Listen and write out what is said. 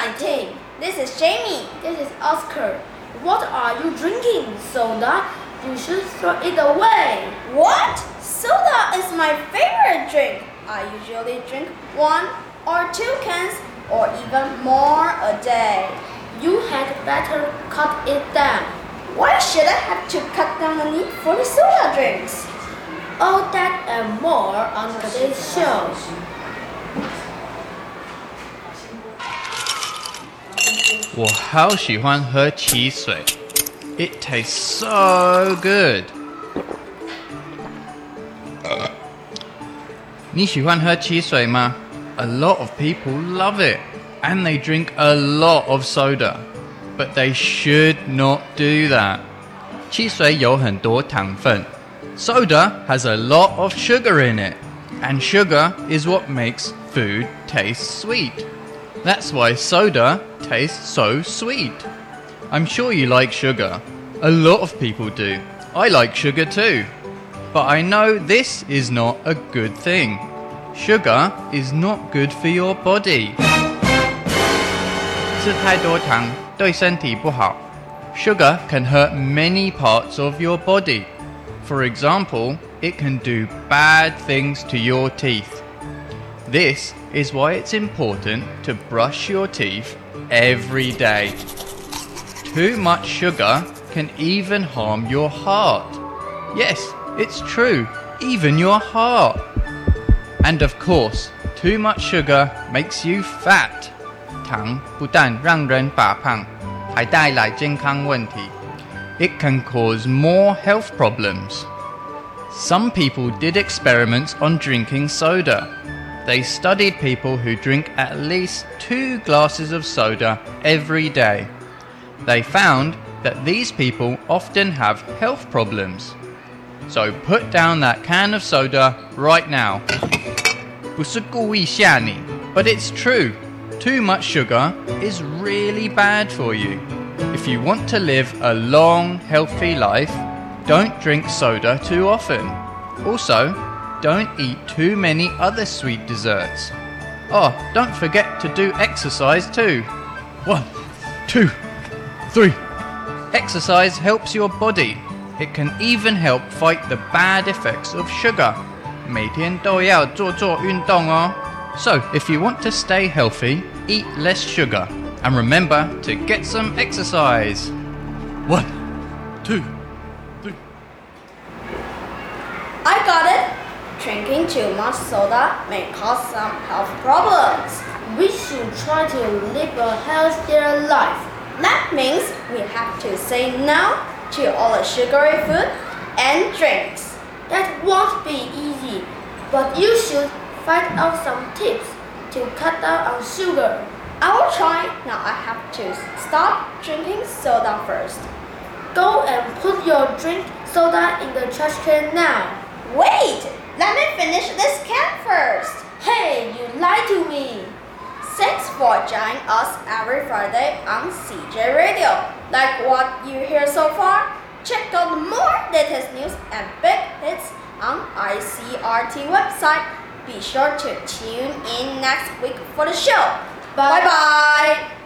2019. This is Jamie. This is Oscar. What are you drinking? Soda? You should throw it away. What? Soda is my favorite drink. I usually drink one or two cans or even more a day. You had better cut it down. Why should I have to cut down the need for the soda drinks? All that and more on today's show. 我好喜欢喝汽水，It tastes so good。你喜欢喝汽水吗？A lot of people love it, and they drink a lot of soda, but they should not do that. 汽水有很多糖分，soda has a lot of sugar in it, and sugar is what makes food taste sweet. That's why soda tastes so sweet. I'm sure you like sugar. A lot of people do. I like sugar too. But I know this is not a good thing. Sugar is not good for your body. 吃太多糖对身体不好. Sugar can hurt many parts of your body. For example, it can do bad things to your teeth. This is why it's important to brush your teeth every day. Too much sugar can even harm your heart. Yes, it's true, even your heart. And of course, too much sugar makes you fat. 糖不但让人发胖，还带来健康问题。It can cause more health problems. Some people did experiments on drinking soda they studied people who drink at least two glasses of soda every day. They found that these people often have health problems. So put down that can of soda right now. 不是故意吓你, but it's true. Too much sugar is really bad for you. If you want to live a long, healthy life, don't drink soda too often. Also, don't eat too many other sweet desserts. Oh, don't forget to do exercise too. One, two, three. Exercise helps your body. It can even help fight the bad effects of sugar. 每天都要做做运动哦. So, if you want to stay healthy, eat less sugar. And remember to get some exercise. One, two, three. I got it. Drinking too much soda may cause some health problems. We should try to live a healthier life. That means we have to say no to all the sugary food and drinks. That won't be easy, but you should find out some tips to cut down on sugar. I will try. Now I have to stop drinking soda first. Go and put your drink soda in the trash can now. Wait! Let me finish this can first. Hey, you lied to me. Thanks for joining us every Friday on CJ Radio. Like what you hear so far? Check out more latest news and big hits on ICRT website. Be sure to tune in next week for the show. Bye bye. Voice